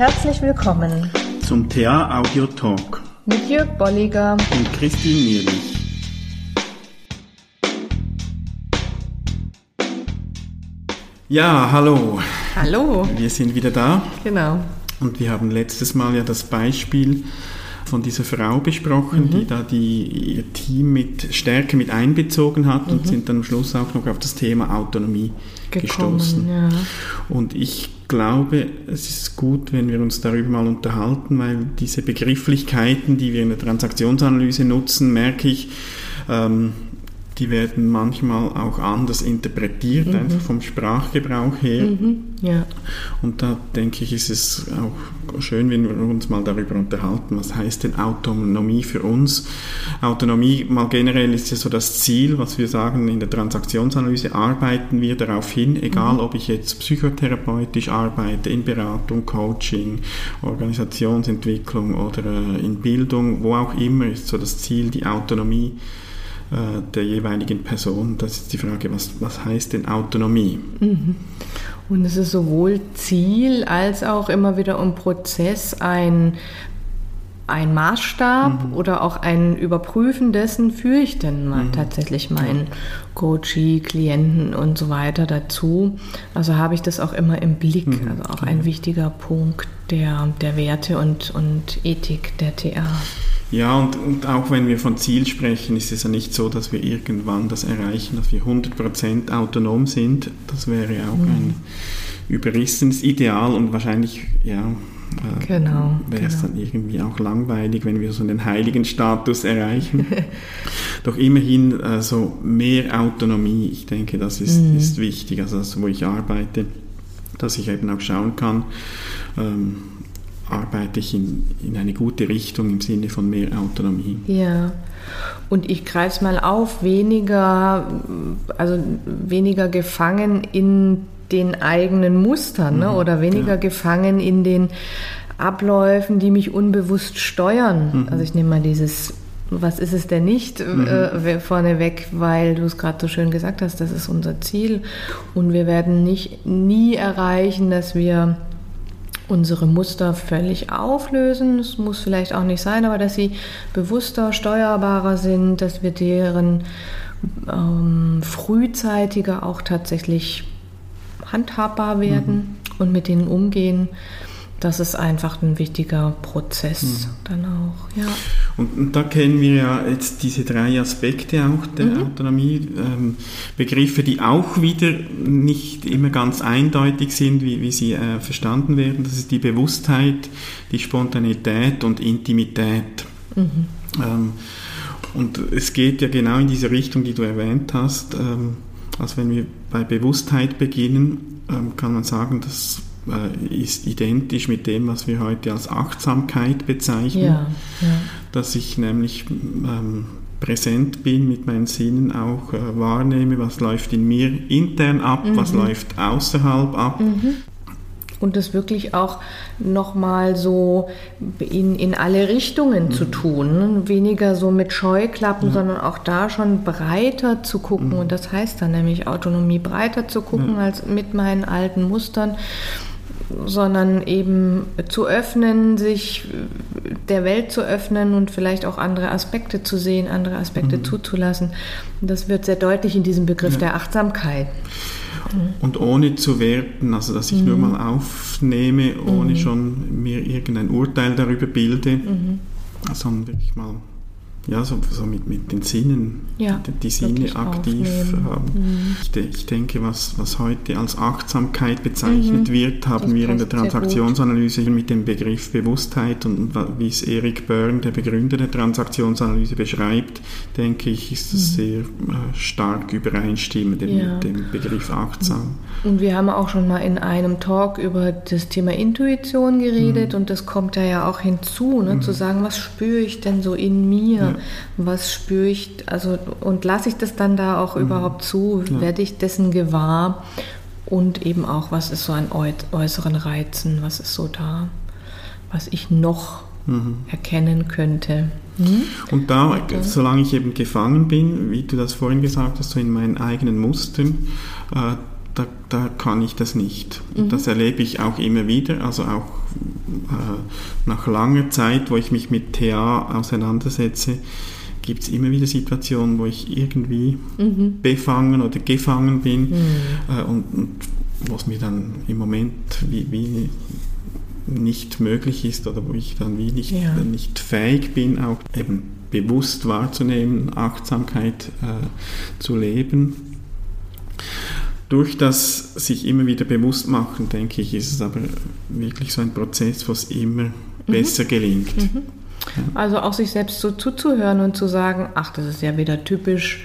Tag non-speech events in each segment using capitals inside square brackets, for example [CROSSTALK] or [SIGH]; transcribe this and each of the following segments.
Herzlich willkommen zum TA Audio Talk mit Jörg Bolliger und Christine Nierlich. Ja, hallo. Hallo. Wir sind wieder da. Genau. Und wir haben letztes Mal ja das Beispiel von dieser Frau besprochen, mhm. die da die, ihr Team mit Stärke mit einbezogen hat mhm. und sind dann am Schluss auch noch auf das Thema Autonomie Gekommen, gestoßen. Ja. Und ich glaube, es ist gut, wenn wir uns darüber mal unterhalten, weil diese Begrifflichkeiten, die wir in der Transaktionsanalyse nutzen, merke ich, ähm, die werden manchmal auch anders interpretiert, mhm. einfach vom Sprachgebrauch her. Mhm. Ja. Und da denke ich, ist es auch schön, wenn wir uns mal darüber unterhalten, was heißt denn Autonomie für uns? Autonomie mal generell ist ja so das Ziel, was wir sagen, in der Transaktionsanalyse arbeiten wir darauf hin, egal mhm. ob ich jetzt psychotherapeutisch arbeite, in Beratung, Coaching, Organisationsentwicklung oder äh, in Bildung, wo auch immer, ist so das Ziel, die Autonomie der jeweiligen Person. Das ist die Frage, was, was heißt denn Autonomie? Mhm. Und es ist sowohl Ziel als auch immer wieder ein Prozess, ein, ein Maßstab mhm. oder auch ein Überprüfen dessen, führe ich denn mal mhm. tatsächlich meinen Coachee, Klienten und so weiter dazu. Also habe ich das auch immer im Blick. Mhm. Also auch ein wichtiger Punkt der, der Werte und, und Ethik der TA. Ja, und, und auch wenn wir von Ziel sprechen, ist es ja nicht so, dass wir irgendwann das erreichen, dass wir 100% autonom sind. Das wäre auch mhm. ein überrissenes Ideal und wahrscheinlich, ja, äh, genau, wäre es genau. dann irgendwie auch langweilig, wenn wir so einen heiligen Status erreichen. [LAUGHS] Doch immerhin so mehr Autonomie, ich denke, das ist, mhm. ist wichtig. Also das, wo ich arbeite, dass ich eben auch schauen kann, ähm, arbeite ich in, in eine gute Richtung im Sinne von mehr Autonomie. Ja. Und ich greife es mal auf, weniger, also weniger gefangen in den eigenen Mustern ne? Mhm. oder weniger ja. gefangen in den Abläufen, die mich unbewusst steuern. Mhm. Also ich nehme mal dieses was ist es denn nicht mhm. äh, vorneweg, weil du es gerade so schön gesagt hast, das ist unser Ziel und wir werden nicht nie erreichen, dass wir unsere Muster völlig auflösen. Es muss vielleicht auch nicht sein, aber dass sie bewusster, steuerbarer sind, dass wir deren ähm, frühzeitiger auch tatsächlich handhabbar werden mhm. und mit denen umgehen das ist einfach ein wichtiger Prozess mhm. dann auch, ja. Und, und, da kennen wir ja jetzt diese drei Aspekte auch der mhm. Autonomie, ähm, Begriffe, die auch wieder nicht immer ganz eindeutig sind, wie, wie sie äh, verstanden werden. Das ist die Bewusstheit, die Spontanität und Intimität. Mhm. Ähm, und es geht ja genau in diese Richtung, die du erwähnt hast. Ähm, also wenn wir bei Bewusstheit beginnen, ähm, kann man sagen, dass ist identisch mit dem, was wir heute als Achtsamkeit bezeichnen. Ja, ja. Dass ich nämlich ähm, präsent bin mit meinen Sinnen, auch äh, wahrnehme, was läuft in mir intern ab, mhm. was läuft außerhalb ab. Mhm. Und das wirklich auch nochmal so in, in alle Richtungen mhm. zu tun. Weniger so mit Scheuklappen, ja. sondern auch da schon breiter zu gucken. Mhm. Und das heißt dann nämlich Autonomie breiter zu gucken als mit meinen alten Mustern sondern eben zu öffnen, sich der Welt zu öffnen und vielleicht auch andere Aspekte zu sehen, andere Aspekte mhm. zuzulassen. Das wird sehr deutlich in diesem Begriff ja. der Achtsamkeit. Und ohne zu werten, also dass ich mhm. nur mal aufnehme, ohne mhm. schon mir irgendein Urteil darüber bilde, mhm. sondern wirklich mal ja, so, so mit, mit den Sinnen, ja, die, die Sinne aktiv aufnehmen. haben. Mhm. Ich, ich, denke, was, was heute als Achtsamkeit bezeichnet mhm. wird, haben das wir in der Transaktionsanalyse mit dem Begriff Bewusstheit und, wie es Eric Byrne, der Begründer der Transaktionsanalyse, beschreibt, denke ich, ist das mhm. sehr äh, stark übereinstimmend ja. mit dem Begriff achtsam. Und wir haben auch schon mal in einem Talk über das Thema Intuition geredet mhm. und das kommt da ja auch hinzu, ne, zu mhm. sagen, was spüre ich denn so in mir? Was spüre ich, also und lasse ich das dann da auch mhm. überhaupt zu, ja. werde ich dessen gewahr und eben auch, was ist so an äußeren Reizen, was ist so da, was ich noch mhm. erkennen könnte. Mhm. Und da, okay. solange ich eben gefangen bin, wie du das vorhin gesagt hast, so in meinen eigenen Mustern, äh, da, da, kann ich das nicht. Und mhm. das erlebe ich auch immer wieder, also auch nach langer Zeit, wo ich mich mit TA auseinandersetze, gibt es immer wieder Situationen, wo ich irgendwie mhm. befangen oder gefangen bin mhm. äh, und, und wo es mir dann im Moment wie, wie nicht möglich ist oder wo ich dann wie nicht, ja. nicht fähig bin, auch eben bewusst wahrzunehmen, Achtsamkeit äh, zu leben. Durch das sich immer wieder bewusst machen, denke ich, ist es aber wirklich so ein Prozess, was immer mhm. besser gelingt. Mhm. Ja. Also auch sich selbst so zuzuhören und zu sagen, ach, das ist ja wieder typisch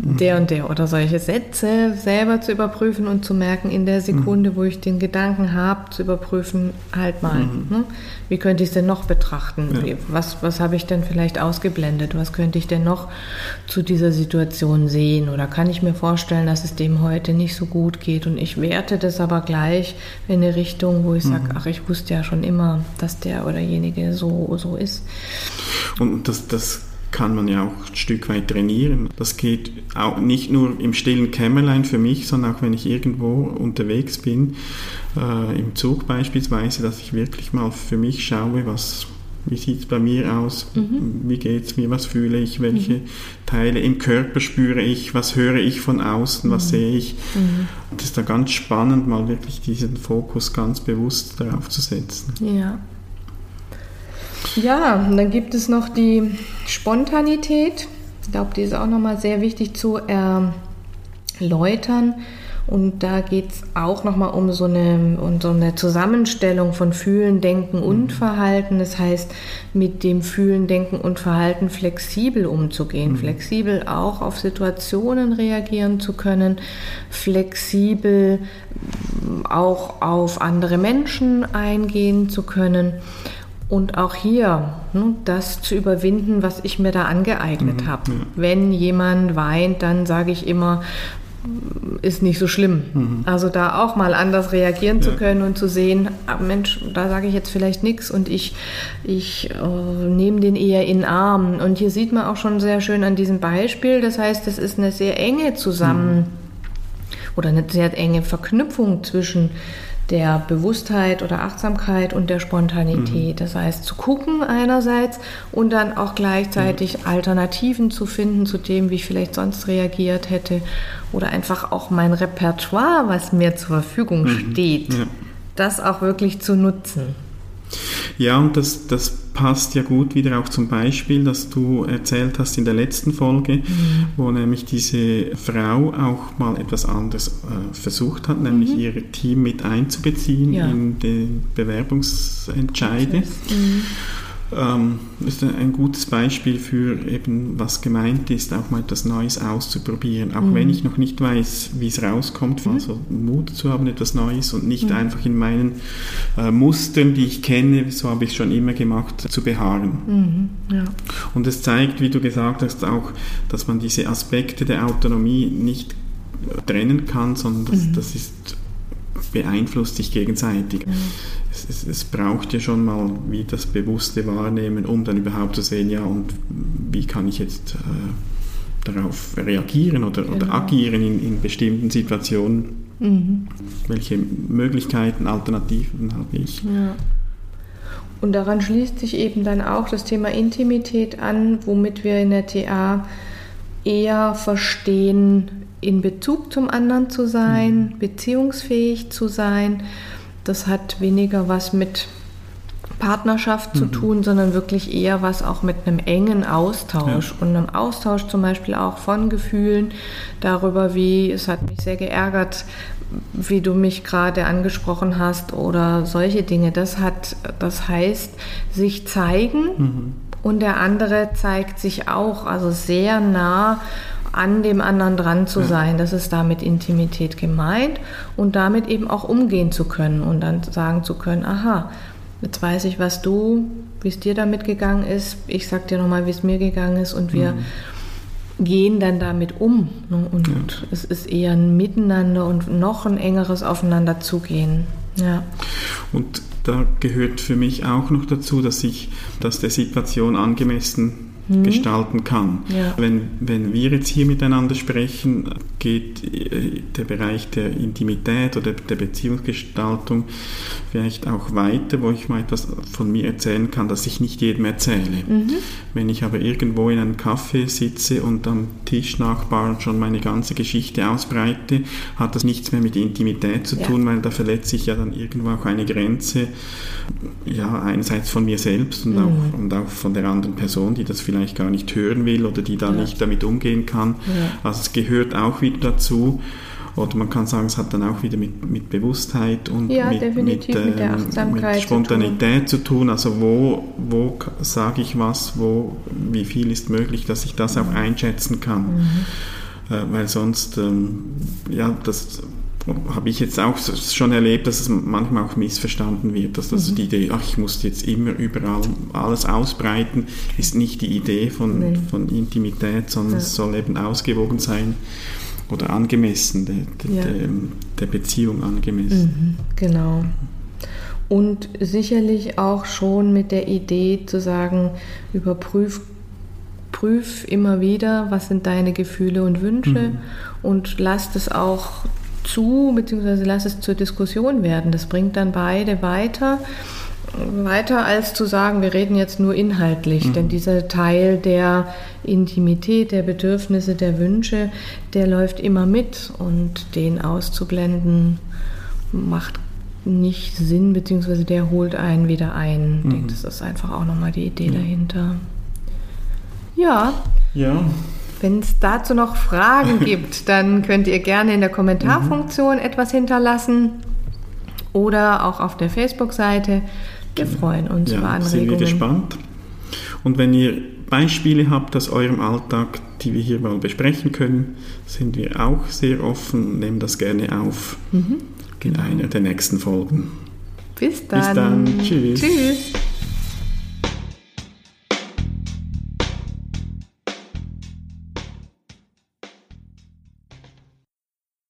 der und der oder solche Sätze selber zu überprüfen und zu merken, in der Sekunde, mhm. wo ich den Gedanken habe, zu überprüfen, halt mal, mhm. ne? wie könnte ich es denn noch betrachten? Ja. Was, was habe ich denn vielleicht ausgeblendet? Was könnte ich denn noch zu dieser Situation sehen? Oder kann ich mir vorstellen, dass es dem heute nicht so gut geht und ich werte das aber gleich in eine Richtung, wo ich mhm. sage, ach, ich wusste ja schon immer, dass der oder jenige so, so ist. Und das, das kann man ja auch ein Stück weit trainieren. Das geht auch nicht nur im stillen Kämmerlein für mich, sondern auch wenn ich irgendwo unterwegs bin, äh, im Zug beispielsweise, dass ich wirklich mal für mich schaue, was, wie sieht es bei mir aus, mhm. wie geht es mir, was fühle ich, welche mhm. Teile im Körper spüre ich, was höre ich von außen, was mhm. sehe ich. Mhm. Das ist da ganz spannend, mal wirklich diesen Fokus ganz bewusst darauf zu setzen. Ja. Ja, und dann gibt es noch die Spontanität. Ich glaube, die ist auch nochmal sehr wichtig zu erläutern. Und da geht es auch nochmal um so eine, um so eine Zusammenstellung von Fühlen, Denken und mhm. Verhalten. Das heißt, mit dem Fühlen, Denken und Verhalten flexibel umzugehen, mhm. flexibel auch auf Situationen reagieren zu können, flexibel auch auf andere Menschen eingehen zu können und auch hier ne, das zu überwinden, was ich mir da angeeignet mhm, habe. Ja. Wenn jemand weint, dann sage ich immer, ist nicht so schlimm. Mhm. Also da auch mal anders reagieren ja. zu können und zu sehen, ah, Mensch, da sage ich jetzt vielleicht nichts und ich, ich äh, nehme den eher in den Arm. Und hier sieht man auch schon sehr schön an diesem Beispiel, das heißt, es ist eine sehr enge Zusammen- mhm. oder eine sehr enge Verknüpfung zwischen der Bewusstheit oder Achtsamkeit und der Spontanität. Mhm. Das heißt, zu gucken einerseits und dann auch gleichzeitig mhm. Alternativen zu finden zu dem, wie ich vielleicht sonst reagiert hätte oder einfach auch mein Repertoire, was mir zur Verfügung mhm. steht, ja. das auch wirklich zu nutzen. Ja, und das, das passt ja gut wieder auch zum Beispiel, das du erzählt hast in der letzten Folge, mhm. wo nämlich diese Frau auch mal etwas anderes äh, versucht hat, nämlich mhm. ihr Team mit einzubeziehen ja. in den Bewerbungsentscheide. Mhm ähm, ist ein gutes Beispiel für eben, was gemeint ist, auch mal etwas Neues auszuprobieren. Auch mhm. wenn ich noch nicht weiß, wie es rauskommt, mhm. also Mut zu haben, etwas Neues und nicht mhm. einfach in meinen äh, Mustern, die ich kenne, so habe ich es schon immer gemacht, zu beharren. Mhm. Ja. Und es zeigt, wie du gesagt hast, auch, dass man diese Aspekte der Autonomie nicht trennen kann, sondern das, mhm. das ist beeinflusst sich gegenseitig. Mhm es, es, es, braucht ja schon mal wie das bewusste Wahrnehmen, um dann überhaupt zu sehen, ja, und wie kann ich jetzt äh, darauf reagieren oder, genau. oder agieren in, in, bestimmten Situationen. Mhm. Welche Möglichkeiten, Alternativen habe ich? Ja. Und daran schließt sich eben dann auch das Thema Intimität an, womit wir in der TA eher verstehen, in Bezug zum anderen zu sein, mhm. beziehungsfähig zu sein das hat weniger was mit Partnerschaft mhm. zu tun, sondern wirklich eher was auch mit einem engen Austausch ja. und einem Austausch zum Beispiel auch von Gefühlen darüber, wie es hat mich sehr geärgert, wie du mich gerade angesprochen hast oder solche Dinge. Das hat, das heißt, sich zeigen mhm. und der andere zeigt sich auch, also sehr nah an dem anderen dran zu sein. Das ist damit Intimität gemeint und damit eben auch umgehen zu können und dann sagen zu können, aha, jetzt weiß ich, was du, wie es dir damit gegangen ist. Ich sag dir nochmal, wie es mir gegangen ist und wir mhm. gehen dann damit um. Ne? Und ja. es ist eher ein Miteinander und noch ein engeres Aufeinander zugehen. Ja. Und da gehört für mich auch noch dazu, dass ich das der Situation angemessen mhm. gestalten kann. Ja. Wenn, wenn wir jetzt hier miteinander sprechen, geht äh, der Bereich der Intimität oder der Beziehungsgestaltung vielleicht auch weiter, wo ich mal etwas von mir erzählen kann, das ich nicht jedem erzähle. Mhm. Wenn ich aber irgendwo in einem Café sitze und am Tischnachbar schon meine ganze Geschichte ausbreite, hat das nichts mehr mit Intimität zu tun, ja. weil da verletze ich ja dann irgendwo auch eine Grenze, ja, einerseits von mir selbst und, mhm. auch, und auch von der anderen Person, die das vielleicht gar nicht hören will oder die da ja. nicht damit umgehen kann. Ja. Also es gehört auch wieder dazu. Oder man kann sagen, es hat dann auch wieder mit, mit Bewusstheit und ja, mit, mit, ähm, mit, Spontanität zu tun. zu tun. Also wo, wo sage ich was, wo, wie viel ist möglich, dass ich das auch einschätzen kann. Mhm. Äh, weil sonst, ähm, ja, das habe ich jetzt auch schon erlebt, dass es manchmal auch missverstanden wird, dass das mhm. die Idee, ach, ich muss jetzt immer überall alles ausbreiten, ist nicht die Idee von, nee. von Intimität, sondern ja. es soll eben ausgewogen sein oder angemessen, der, der, ja. der, der Beziehung angemessen. Mhm, genau. Und sicherlich auch schon mit der Idee zu sagen, überprüf prüf immer wieder, was sind deine Gefühle und Wünsche mhm. und lass es auch zu, beziehungsweise lass es zur Diskussion werden. Das bringt dann beide weiter. Weiter als zu sagen, wir reden jetzt nur inhaltlich, mhm. denn dieser Teil der Intimität, der Bedürfnisse, der Wünsche, der läuft immer mit und den auszublenden macht nicht Sinn, beziehungsweise der holt einen wieder ein. Ich mhm. denke, das ist einfach auch nochmal die Idee ja. dahinter. Ja. Ja. Wenn es dazu noch Fragen [LAUGHS] gibt, dann könnt ihr gerne in der Kommentarfunktion mhm. etwas hinterlassen oder auch auf der Facebook-Seite. Wir genau. freuen uns ja, über Anregungen. Sind wir gespannt. Und wenn ihr Beispiele habt aus eurem Alltag, die wir hier mal besprechen können, sind wir auch sehr offen und nehmen das gerne auf mhm. in einer der nächsten Folgen. Bis dann. Bis dann. Tschüss. Tschüss.